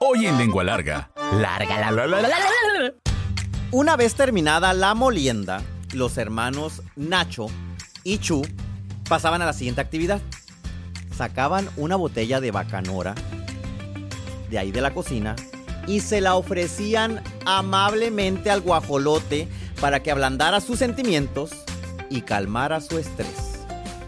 Hoy en Lengua Larga. Larga la, la, la, la, la. Una vez terminada la molienda, los hermanos Nacho y Chu pasaban a la siguiente actividad. Sacaban una botella de bacanora de ahí de la cocina y se la ofrecían amablemente al guajolote para que ablandara sus sentimientos y calmara su estrés.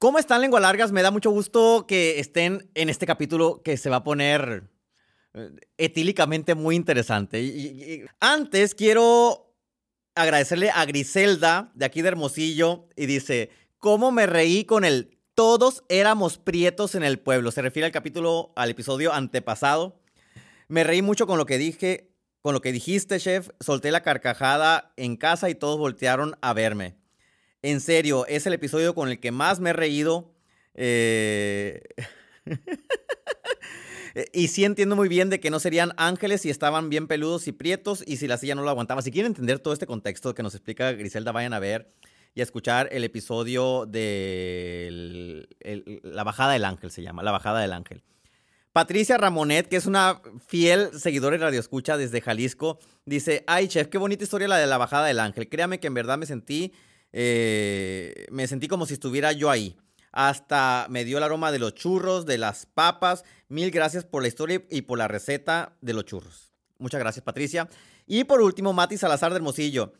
¿Cómo están, lengua largas? Me da mucho gusto que estén en este capítulo que se va a poner eh, etílicamente muy interesante. Antes quiero agradecerle a Griselda de aquí de Hermosillo y dice, ¿cómo me reí con el todos éramos prietos en el pueblo? Se refiere al capítulo, al episodio antepasado. Me reí mucho con lo que dije, con lo que dijiste, chef. Solté la carcajada en casa y todos voltearon a verme. En serio, es el episodio con el que más me he reído. Eh, y sí entiendo muy bien de que no serían ángeles si estaban bien peludos y prietos y si la silla no lo aguantaba. Si quieren entender todo este contexto que nos explica Griselda, vayan a ver y a escuchar el episodio de La Bajada del Ángel, se llama, La Bajada del Ángel. Patricia Ramonet, que es una fiel seguidora de Radio Escucha desde Jalisco, dice, ay chef, qué bonita historia la de la bajada del ángel. Créame que en verdad me sentí, eh, me sentí como si estuviera yo ahí. Hasta me dio el aroma de los churros, de las papas. Mil gracias por la historia y por la receta de los churros. Muchas gracias, Patricia. Y por último, Mati Salazar de Hermosillo.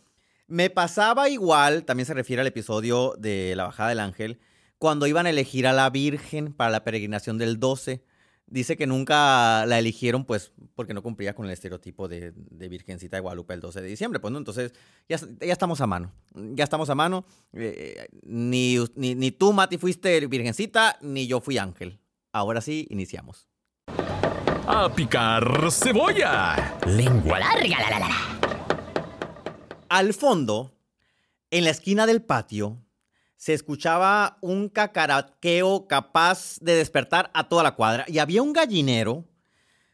Me pasaba igual, también se refiere al episodio de la bajada del ángel, cuando iban a elegir a la Virgen para la peregrinación del 12 dice que nunca la eligieron, pues, porque no cumplía con el estereotipo de, de Virgencita de Guadalupe el 12 de diciembre. Pues, ¿no? Entonces, ya, ya estamos a mano. Ya estamos a mano. Eh, ni, ni, ni tú, Mati, fuiste Virgencita, ni yo fui ángel. Ahora sí, iniciamos. ¡A picar cebolla! Lengua larga la, la, la, la. Al fondo, en la esquina del patio, se escuchaba un cacaraqueo capaz de despertar a toda la cuadra. Y había un gallinero,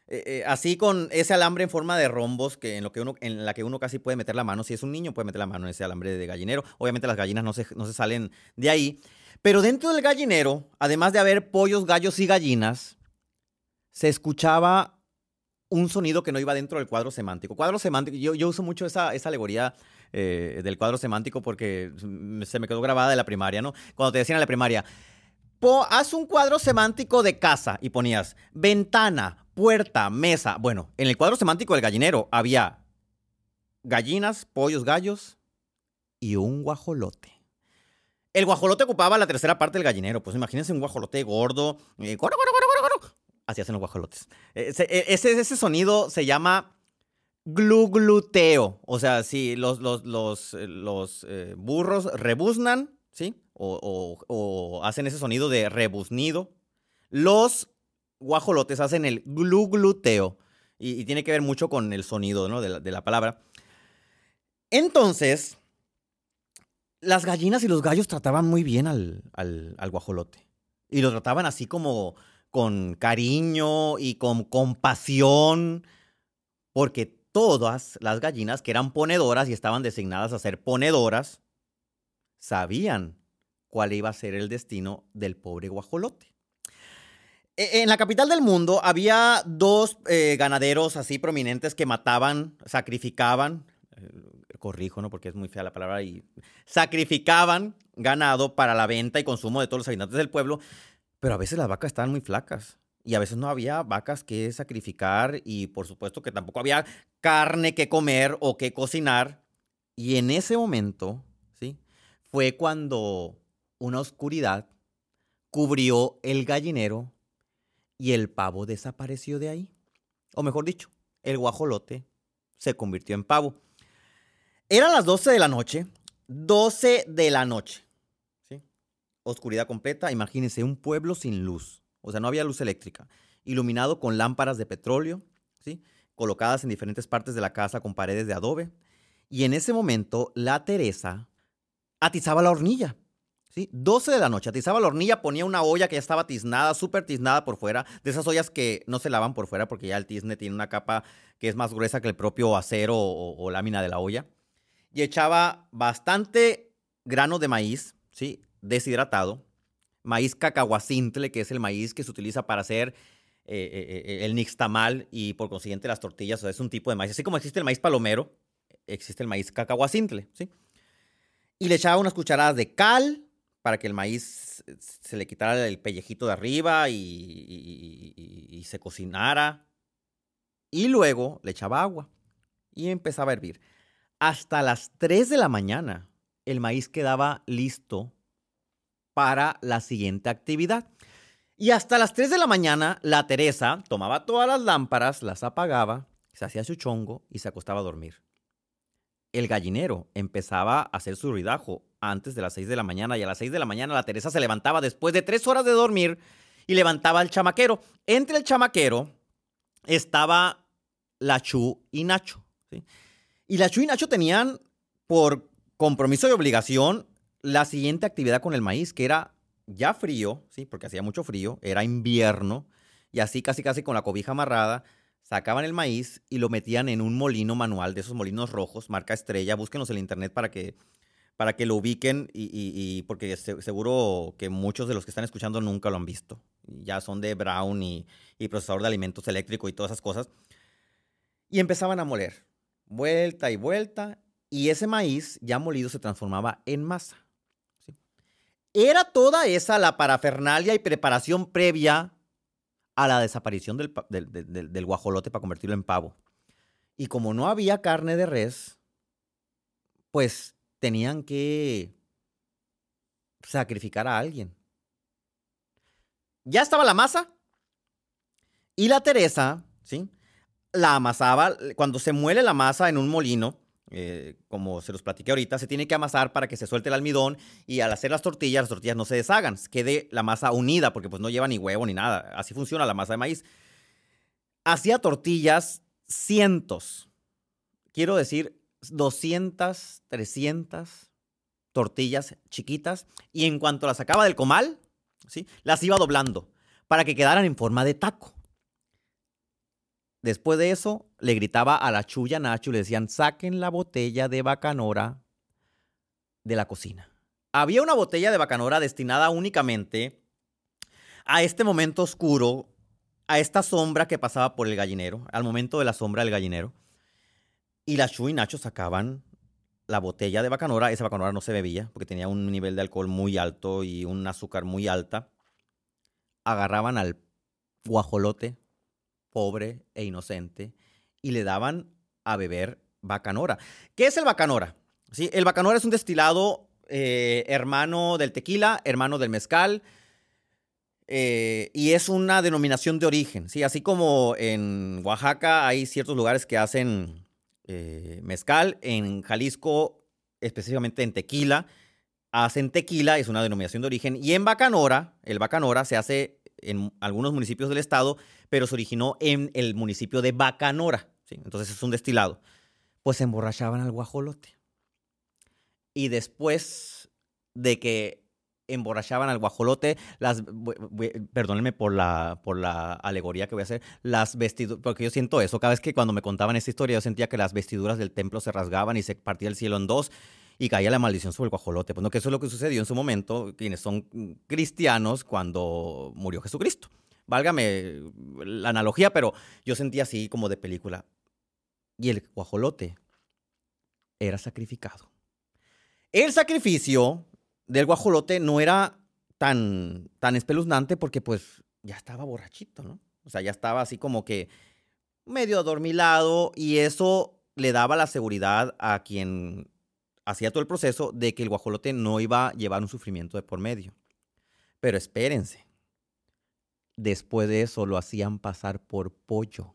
eh, eh, así con ese alambre en forma de rombos, que en, lo que uno, en la que uno casi puede meter la mano. Si es un niño, puede meter la mano en ese alambre de gallinero. Obviamente las gallinas no se, no se salen de ahí. Pero dentro del gallinero, además de haber pollos, gallos y gallinas, se escuchaba un sonido que no iba dentro del cuadro semántico. Cuadro semántico, yo, yo uso mucho esa, esa alegoría eh, del cuadro semántico porque se me quedó grabada de la primaria, ¿no? Cuando te decían en la primaria, po- haz un cuadro semántico de casa y ponías ventana, puerta, mesa. Bueno, en el cuadro semántico del gallinero había gallinas, pollos, gallos y un guajolote. El guajolote ocupaba la tercera parte del gallinero. Pues imagínense un guajolote gordo. eh. Así hacen los guajolotes. Ese, ese, ese sonido se llama glugluteo. O sea, si los, los, los, eh, los eh, burros rebuznan, ¿sí? O, o- o hacen ese sonido de rebuznido. Los guajolotes hacen el glugluteo. Y, y tiene que ver mucho con el sonido ¿no? de, la, de la palabra. Entonces, las gallinas y los gallos trataban muy bien al, al, al guajolote. Y lo trataban así como con cariño y con compasión, porque todas las gallinas que eran ponedoras y estaban designadas a ser ponedoras, sabían cuál iba a ser el destino del pobre guajolote. E- En la capital del mundo había dos eh, ganaderos así prominentes que mataban, sacrificaban, eh, corrijo, ¿no? Porque es muy fea la palabra, y sacrificaban ganado para la venta y consumo de todos los habitantes del pueblo, pero a veces las vacas estaban muy flacas y a veces no había vacas que sacrificar y por supuesto que tampoco había carne que comer o que cocinar. Y en ese momento, ¿sí? Fue cuando una oscuridad cubrió el gallinero y el pavo desapareció de ahí. O mejor dicho, el guajolote se convirtió en pavo. Eran las 12 de la noche. 12 de la noche. ¿sí? Oscuridad completa. Imagínense un pueblo sin luz. O sea, no había luz eléctrica. Iluminado con lámparas de petróleo. ¿sí? colocadas en diferentes partes de la casa con paredes de adobe. Y en ese momento, la Teresa atizaba la hornilla. ¿sí? 12 de la noche, atizaba la hornilla, ponía una olla que ya estaba tiznada, súper tiznada por fuera, de esas ollas que no se lavan por fuera porque ya el tizne tiene una capa que es más gruesa que el propio acero o, o lámina de la olla. Y echaba bastante grano de maíz, ¿sí? deshidratado, maíz cacahuacintle, que es el maíz que se utiliza para hacer eh, eh, eh, el nixtamal y por consiguiente las tortillas. O sea, es un tipo de maíz. Así como existe el maíz palomero, existe el maíz cacahuacintle, ¿sí? Y le echaba unas cucharadas de cal para que el maíz se le quitara el pellejito de arriba y, y se cocinara. Y luego le echaba agua y empezaba a hervir. Hasta las 3 de la mañana el maíz quedaba listo para la siguiente actividad. Y hasta las 3 de la mañana, la Teresa tomaba todas las lámparas, las apagaba, se hacía su chongo y se acostaba a dormir. El gallinero empezaba a hacer su ruidajo antes de las 6 de la mañana y a las 6 de la mañana la Teresa se levantaba después de 3 horas de dormir y levantaba al chamaquero. Entre el chamaquero estaba la Chu y Nacho. Y la Chu y Nacho tenían por compromiso y obligación la siguiente actividad con el maíz, que era ya frío, ¿sí? Porque hacía mucho frío, era invierno, y así casi casi con la cobija amarrada, sacaban el maíz y lo metían en un molino manual de esos molinos rojos, marca estrella, búsquenos en internet para que, para que lo ubiquen y, porque seguro que muchos de los que están escuchando nunca lo han visto. Ya son de Brown y, y procesador de alimentos eléctrico y todas esas cosas. Y empezaban a moler, vuelta y vuelta, y ese maíz ya molido se transformaba en masa. Era toda esa la parafernalia y preparación previa a la desaparición del, del, guajolote para convertirlo en pavo. Y como no había carne de res, pues tenían que sacrificar a alguien. Ya estaba la masa y la Teresa, ¿sí? La amasaba, cuando se muele la masa en un molino, eh, como se los platiqué ahorita, se tiene que amasar para que se suelte el almidón y al hacer las tortillas, las tortillas no se deshagan, quede la masa unida porque pues no lleva ni huevo ni nada. Así funciona la masa de maíz. Hacía tortillas cientos, quiero decir 200, 300 tortillas chiquitas y en cuanto las sacaba del comal, ¿sí? las iba doblando para que quedaran en forma de taco. Después de eso, le gritaba a la chulla Nacho y le decían, saquen la botella de bacanora de la cocina. Había una botella de bacanora destinada únicamente a este momento oscuro, a esta sombra que pasaba por el gallinero, al momento de la sombra del gallinero. Y la Chu y Nacho sacaban la botella de bacanora. Esa bacanora no se bebía porque tenía un nivel de alcohol muy alto y un azúcar muy alta. Agarraban al guajolote pobre e inocente, y le daban a beber bacanora. ¿Qué es el bacanora? ¿Sí? El bacanora es un destilado eh, hermano del tequila, hermano del mezcal, eh, y es una denominación de origen. ¿sí? Así como en Oaxaca hay ciertos lugares que hacen eh, mezcal, en Jalisco, específicamente en tequila, hacen tequila, es una denominación de origen, y en bacanora, el bacanora se hace en algunos municipios del estado, pero se originó en el municipio de Bacanora. Entonces es un destilado. Pues emborrachaban al guajolote. Y después de que emborrachaban al guajolote, las, perdónenme por la, por la alegoría que voy a hacer, las vestiduras, porque yo siento eso, cada vez que cuando me contaban esta historia yo sentía que las vestiduras del templo se rasgaban y se partía el cielo en dos y caía la maldición sobre el guajolote. Pues no, que eso es lo que sucedió en su momento, quienes son cristianos cuando murió Jesucristo. Válgame la analogía, pero yo sentía así como de película. Y el guajolote era sacrificado. El sacrificio del guajolote no era tan, tan espeluznante porque pues ya estaba borrachito, ¿no? O sea, ya estaba así como que medio adormilado y eso le daba la seguridad a quien hacía todo el proceso de que el guajolote no iba a llevar un sufrimiento de por medio. Pero espérense, después de eso lo hacían pasar por pollo.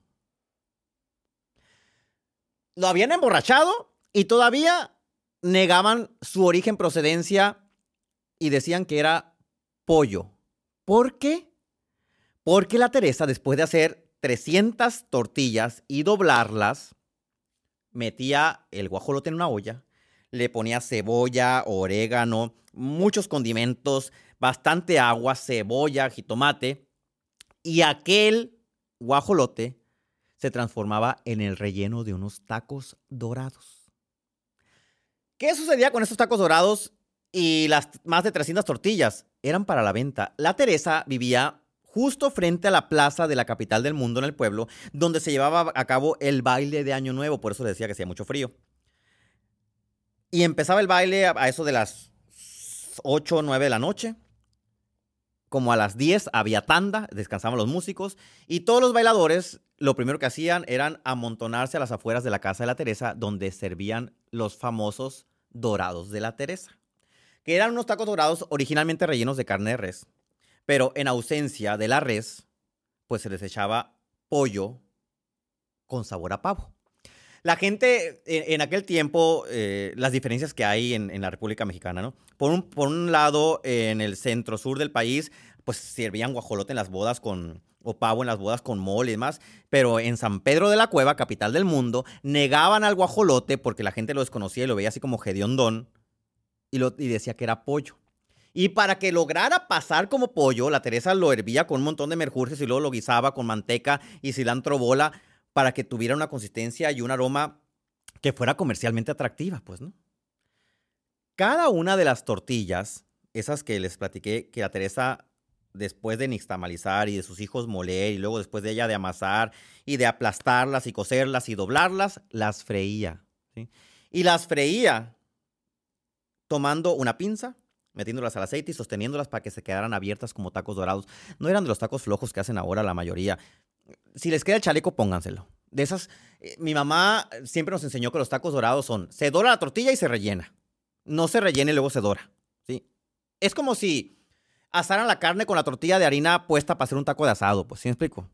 Lo habían emborrachado y todavía negaban su origen, procedencia y decían que era pollo. ¿Por qué? Porque la Teresa, después de hacer 300 tortillas y doblarlas, metía el guajolote en una olla, le ponía cebolla, orégano, muchos condimentos, bastante agua, cebolla, jitomate, y aquel guajolote se transformaba en el relleno de unos tacos dorados. ¿Qué sucedía con estos tacos dorados y las más de 300 tortillas? Eran para la venta. La Teresa vivía justo frente a la plaza de la capital del mundo en el pueblo, donde se llevaba a cabo el baile de Año Nuevo, por eso le decía que hacía mucho frío. Y empezaba el baile a eso de las 8 o 9 de la noche. Como a las 10 había tanda, descansaban los músicos y todos los bailadores lo primero que hacían eran amontonarse a las afueras de la casa de la Teresa, donde servían los famosos dorados de la Teresa, que eran unos tacos dorados originalmente rellenos de carne de res, pero en ausencia de la res, pues se les echaba pollo con sabor a pavo. La gente en, aquel tiempo, eh, las diferencias que hay en, la República Mexicana, ¿no? Por un, lado, en el centro sur del país, pues servían guajolote en las bodas con, o pavo en las bodas con mole y demás, pero en San Pedro de la Cueva, capital del mundo, negaban al guajolote porque la gente lo desconocía y lo veía así como hediondón y decía que era pollo. Y para que lograra pasar como pollo, la Teresa lo hervía con un montón de merjurjes y luego lo guisaba con manteca y cilantro bola para que tuviera una consistencia y un aroma que fuera comercialmente atractiva, pues, ¿no? Cada una de las tortillas, esas que les platiqué, que la Teresa, después de nixtamalizar y de sus hijos moler, y luego después de ella de amasar y de aplastarlas y cocerlas y doblarlas, las freía. ¿sí? Y las freía tomando una pinza, metiéndolas al aceite y sosteniéndolas para que se quedaran abiertas como tacos dorados. No eran de los tacos flojos que hacen ahora la mayoría si les queda el chaleco, pónganselo. De esas, eh, mi mamá siempre nos enseñó que los tacos dorados son, se dora la tortilla y se rellena. No se rellena y luego se dora. ¿sí? Es como si asaran la carne con la tortilla de harina puesta para hacer un taco de asado, pues, ¿sí me explico?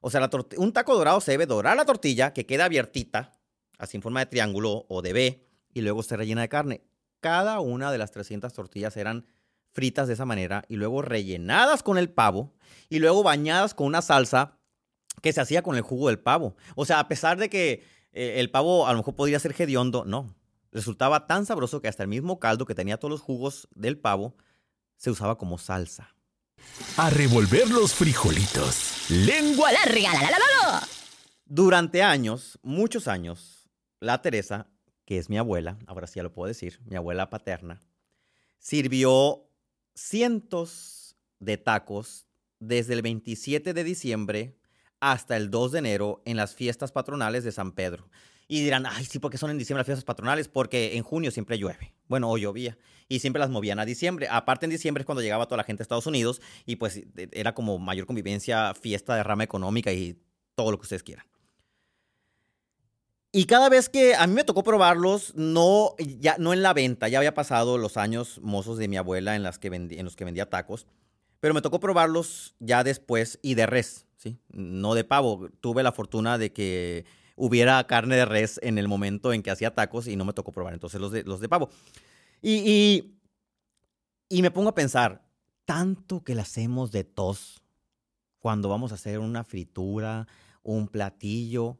O sea, un taco dorado se debe dorar la tortilla, que queda abiertita, así en forma de triángulo o de B, y luego se rellena de carne. Cada una de las 300 tortillas eran fritas de esa manera y luego rellenadas con el pavo y luego bañadas con una salsa que se hacía con el jugo del pavo. O sea, a pesar de que eh, el pavo a lo mejor podría ser hediondo, no. Resultaba tan sabroso que hasta el mismo caldo que tenía todos los jugos del pavo se usaba como salsa. A revolver los frijolitos. Lengua larga. La, la, la, Durante años, muchos años, la Teresa, que es mi abuela, ahora sí ya lo puedo decir, mi abuela paterna, sirvió cientos de tacos desde el 27 de diciembre hasta el 2 de enero en las fiestas patronales de San Pedro. Y dirán, ay, sí, porque son en diciembre las fiestas patronales? Porque en junio siempre llueve. Bueno, o llovía. Y siempre las movían a diciembre. Aparte, en diciembre es cuando llegaba toda la gente a Estados Unidos y pues era como mayor convivencia, fiesta de rama económica y todo lo que ustedes quieran. Y cada vez que a mí me tocó probarlos, no, ya, no en la venta, ya había pasado los años mozos de mi abuela en, las que en los que vendía tacos, pero me tocó probarlos ya después y de res. No de pavo. Tuve la fortuna de que hubiera carne de res en el momento en que hacía tacos y no me tocó probar entonces los de, los de pavo. Y, y, me pongo a pensar, tanto que le hacemos de tos cuando vamos a hacer una fritura, un platillo,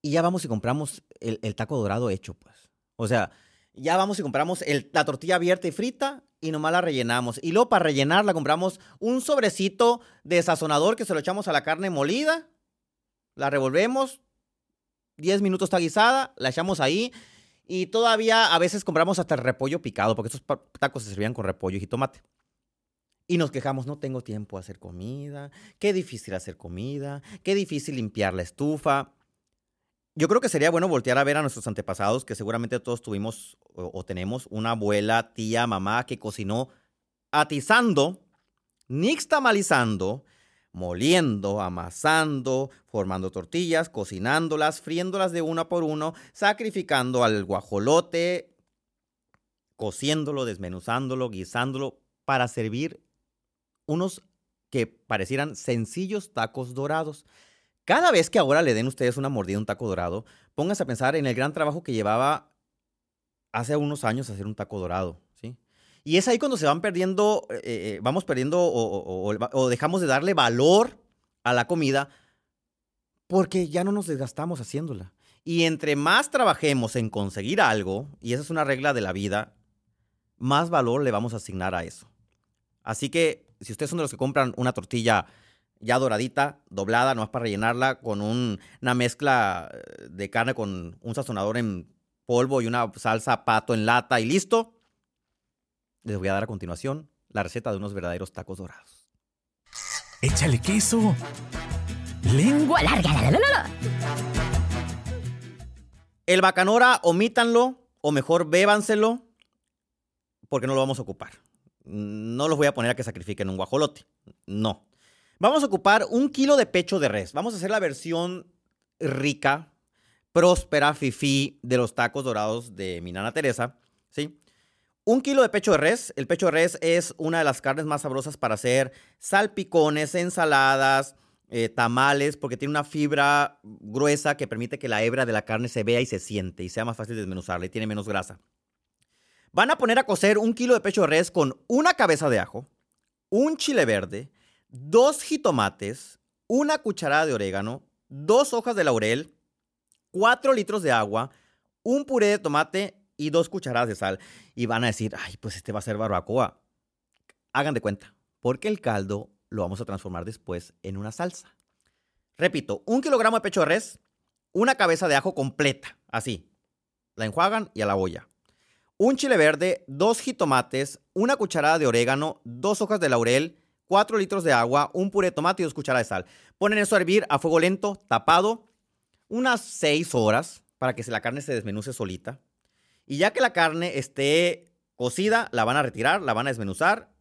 y ya vamos y compramos el, el taco dorado hecho, pues. O sea, ya vamos y compramos la tortilla abierta y frita y nomás la rellenamos. Y luego para rellenarla compramos un sobrecito de sazonador que se lo echamos a la carne molida, la revolvemos, 10 minutos está guisada, la echamos ahí y todavía a veces compramos hasta el repollo picado, porque estos tacos se servían con repollo y tomate. Y nos quejamos, no tengo tiempo a hacer comida, qué difícil hacer comida, qué difícil limpiar la estufa. Yo creo que sería bueno voltear a ver a nuestros antepasados, que seguramente todos tuvimos o, tenemos una abuela, tía, mamá que cocinó atizando, nixtamalizando, moliendo, amasando, formando tortillas, cocinándolas, friéndolas de una por uno, sacrificando al guajolote, cociéndolo, desmenuzándolo, guisándolo, para servir unos que parecieran sencillos tacos dorados. Cada vez que ahora le den ustedes una mordida a un taco dorado, pónganse a pensar en el gran trabajo que llevaba hace unos años hacer un taco dorado, ¿sí? Y es ahí cuando se van perdiendo, eh, eh, vamos perdiendo o, dejamos de darle valor a la comida porque ya no nos desgastamos haciéndola. Y entre más trabajemos en conseguir algo, y esa es una regla de la vida, más valor le vamos a asignar a eso. Así que si ustedes son de los que compran una tortilla ya doradita, doblada, no es para rellenarla, con una mezcla eh, de carne con un sazonador en polvo y una salsa pato en lata y listo, les voy a dar a continuación la receta de unos verdaderos tacos dorados. Échale queso. Lengua larga. La, la, la, la. El bacanora, omítanlo, o mejor bébanselo, porque no lo vamos a ocupar. No los voy a poner a que sacrifiquen un guajolote. No. Vamos a ocupar un kilo de pecho de res. Vamos a hacer la versión rica, próspera, fifi de los tacos dorados de mi nana Teresa. ¿sí? Un kilo de pecho de res. El pecho de res es una de las carnes más sabrosas para hacer salpicones, ensaladas, eh, tamales, porque tiene una fibra gruesa que permite que la hebra de la carne se vea y se siente y sea más fácil de desmenuzarla y tiene menos grasa. Van a poner a cocer un kilo de pecho de res con una cabeza de ajo, un chile verde, dos jitomates, una cucharada de orégano, dos hojas de laurel, cuatro litros de agua, un puré de tomate y dos cucharadas de sal. Y van a decir, ay, pues este va a ser barbacoa. Hagan de cuenta, porque el caldo lo vamos a transformar después en una salsa. Repito, un kilogramo de pecho de res, una cabeza de ajo completa, así. La enjuagan y a la olla. Un chile verde, dos jitomates, una cucharada de orégano, dos hojas de laurel, cuatro litros de agua, un puré de tomate y dos cucharadas de sal. Ponen eso a hervir a fuego lento, tapado, unas seis horas para que la carne se desmenuce solita. Y ya que la carne esté cocida, la van a retirar, la van a desmenuzar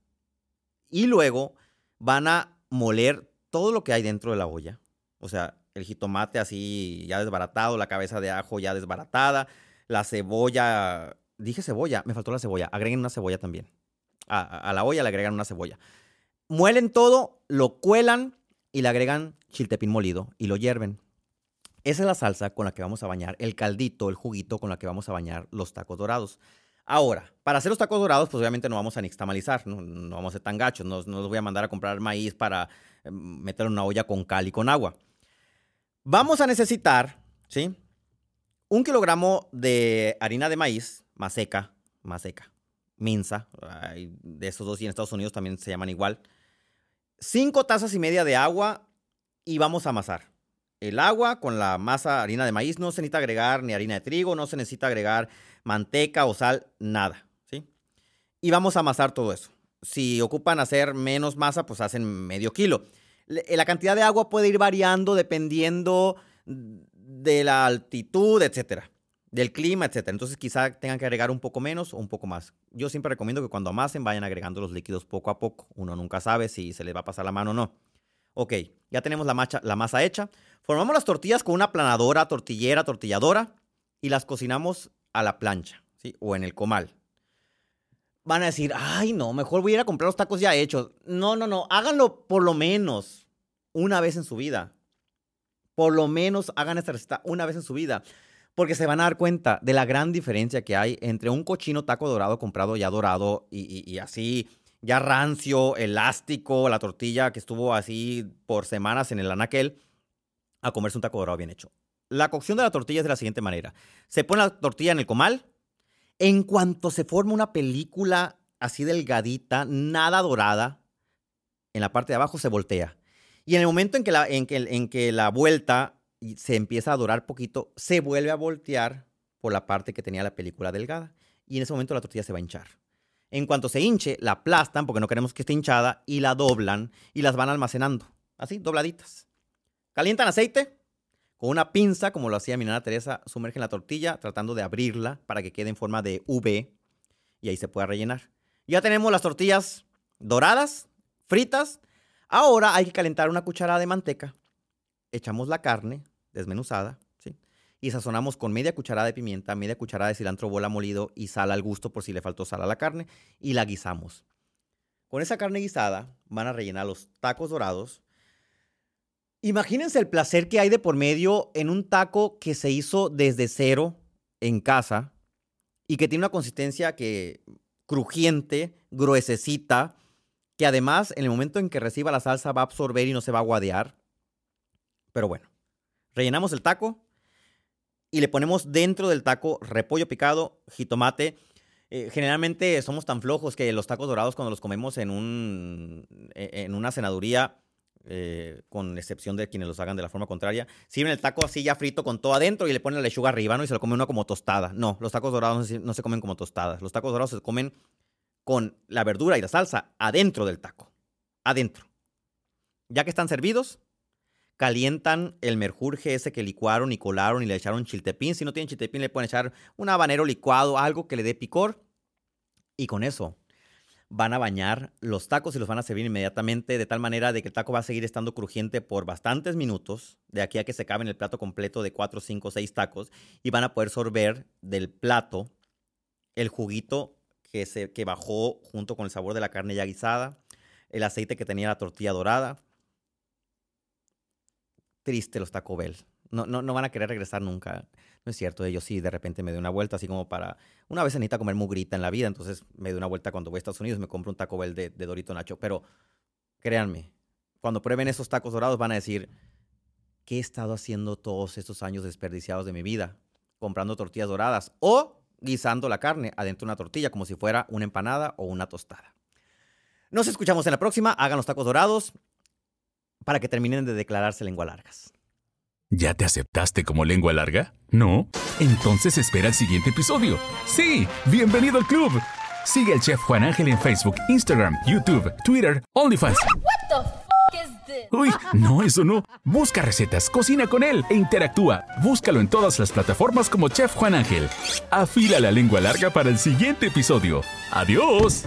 y luego van a moler todo lo que hay dentro de la olla. O sea, el jitomate así ya desbaratado, la cabeza de ajo ya desbaratada, la cebolla, dije cebolla, me faltó la cebolla, agreguen una cebolla también. A, a la olla le agregan una cebolla. Muelen todo, lo cuelan y le agregan chiltepín molido y lo hierven. Esa es la salsa con la que vamos a bañar el caldito, el juguito con la que vamos a bañar los tacos dorados. Ahora, para hacer los tacos dorados, pues obviamente no vamos a nixtamalizar, no, vamos a ser tan gachos, no, los voy a mandar a comprar maíz para eh, meter en una olla con cal y con agua. Vamos a necesitar, ¿sí? Un kilogramo de harina de maíz, más seca, más seca, minza, de esos dos y en Estados Unidos también se llaman igual. Cinco tazas y media de agua y vamos a amasar. El agua con la masa harina de maíz, no se necesita agregar ni harina de trigo, no se necesita agregar manteca o sal, nada, ¿sí? Y vamos a amasar todo eso. Si ocupan hacer menos masa, pues hacen medio kilo. Le- La cantidad de agua puede ir variando dependiendo de la altitud, etcétera, del clima, etcétera. Entonces quizá tengan que agregar un poco menos o un poco más. Yo siempre recomiendo que cuando amasen vayan agregando los líquidos poco a poco. Uno nunca sabe si se les va a pasar la mano o no. Ok, ya tenemos la, macha- masa hecha. Formamos las tortillas con una planadora, tortillera, tortilladora y las cocinamos a la plancha, ¿sí? O en el comal. Van a decir, ay, no, mejor voy a ir a comprar los tacos ya hechos. No, no, no, háganlo por lo menos una vez en su vida. Por lo menos hagan esta receta una vez en su vida. Porque se van a dar cuenta de la gran diferencia que hay entre un cochino taco dorado comprado ya dorado y, así, ya rancio, elástico, la tortilla que estuvo así por semanas en el anaquel, a comerse un taco dorado bien hecho. La cocción de la tortilla es de la siguiente manera. Se pone la tortilla en el comal. En cuanto se forma una película así delgadita, nada dorada, en la parte de abajo se voltea. Y en el momento en que la, en que, en que la vuelta y se empieza a dorar poquito, se vuelve a voltear por la parte que tenía la película delgada. Y en ese momento la tortilla se va a hinchar. En cuanto se hinche, la aplastan porque no queremos que esté hinchada y la doblan y las van almacenando. Así, dobladitas. Calientan aceite, con una pinza, como lo hacía mi nana Teresa, sumergen la tortilla tratando de abrirla para que quede en forma de V y ahí se pueda rellenar. Ya tenemos las tortillas doradas, fritas. Ahora hay que calentar una cucharada de manteca. Echamos la carne desmenuzada, ¿sí? Y sazonamos con media cucharada de pimienta, media cucharada de cilantro bola molido y sal al gusto por si le faltó sal a la carne y la guisamos. Con esa carne guisada van a rellenar los tacos dorados. Imagínense el placer que hay de por medio en un taco que se hizo desde cero en casa y que tiene una consistencia que crujiente, gruesecita, que además en el momento en que reciba la salsa va a absorber y no se va a guadear. Pero bueno, Rellenamos el taco y le ponemos dentro del taco repollo picado, jitomate. Eh, generalmente somos tan flojos que los tacos dorados cuando los comemos en, un, e, en una cenaduría, eh, con excepción de quienes los hagan de la forma contraria, sirven el taco así ya frito con todo adentro y le ponen la lechuga arriba, ¿no? Y se lo come uno como tostada. No, los tacos dorados no se, no se comen como tostadas. Los tacos dorados se comen con la verdura y la salsa adentro del taco. Adentro. Ya que están servidos, calientan el merjurje ese que licuaron y colaron y le echaron chiltepín. Si no tienen chiltepín, le pueden echar un habanero licuado, algo que le dé picor. Y con eso van a bañar los tacos y los van a servir inmediatamente de tal manera de que el taco va a seguir estando crujiente por bastantes minutos, de aquí a que se cabe en el plato completo de 4, 5, 6 tacos y van a poder sorber del plato el juguito que, se, que bajó junto con el sabor de la carne ya guisada, el aceite que tenía la tortilla dorada, triste los Taco Bell. No, no, no van a querer regresar nunca. No es cierto, ellos sí, de repente me doy una vuelta, así como para... Una vez necesita comer mugrita en la vida, entonces me doy una vuelta cuando voy a Estados Unidos, me compro un Taco Bell de, de Dorito Nacho. Pero créanme, cuando prueben esos tacos dorados van a decir, ¿qué he estado haciendo todos estos años desperdiciados de mi vida? Comprando tortillas doradas o guisando la carne adentro de una tortilla como si fuera una empanada o una tostada. Nos escuchamos en la próxima. Hagan los tacos dorados para que terminen de declararse lengua largas. ¿Ya te aceptaste como lengua larga? ¿No? Entonces espera el siguiente episodio. Sí, bienvenido al club. Sigue al chef Juan Ángel en Facebook, Instagram, YouTube, Twitter, OnlyFans. Uy, no, eso no. Busca recetas, cocina con él e interactúa. Búscalo en todas las plataformas como Chef Juan Ángel. Afila la lengua larga para el siguiente episodio. ¡Adiós!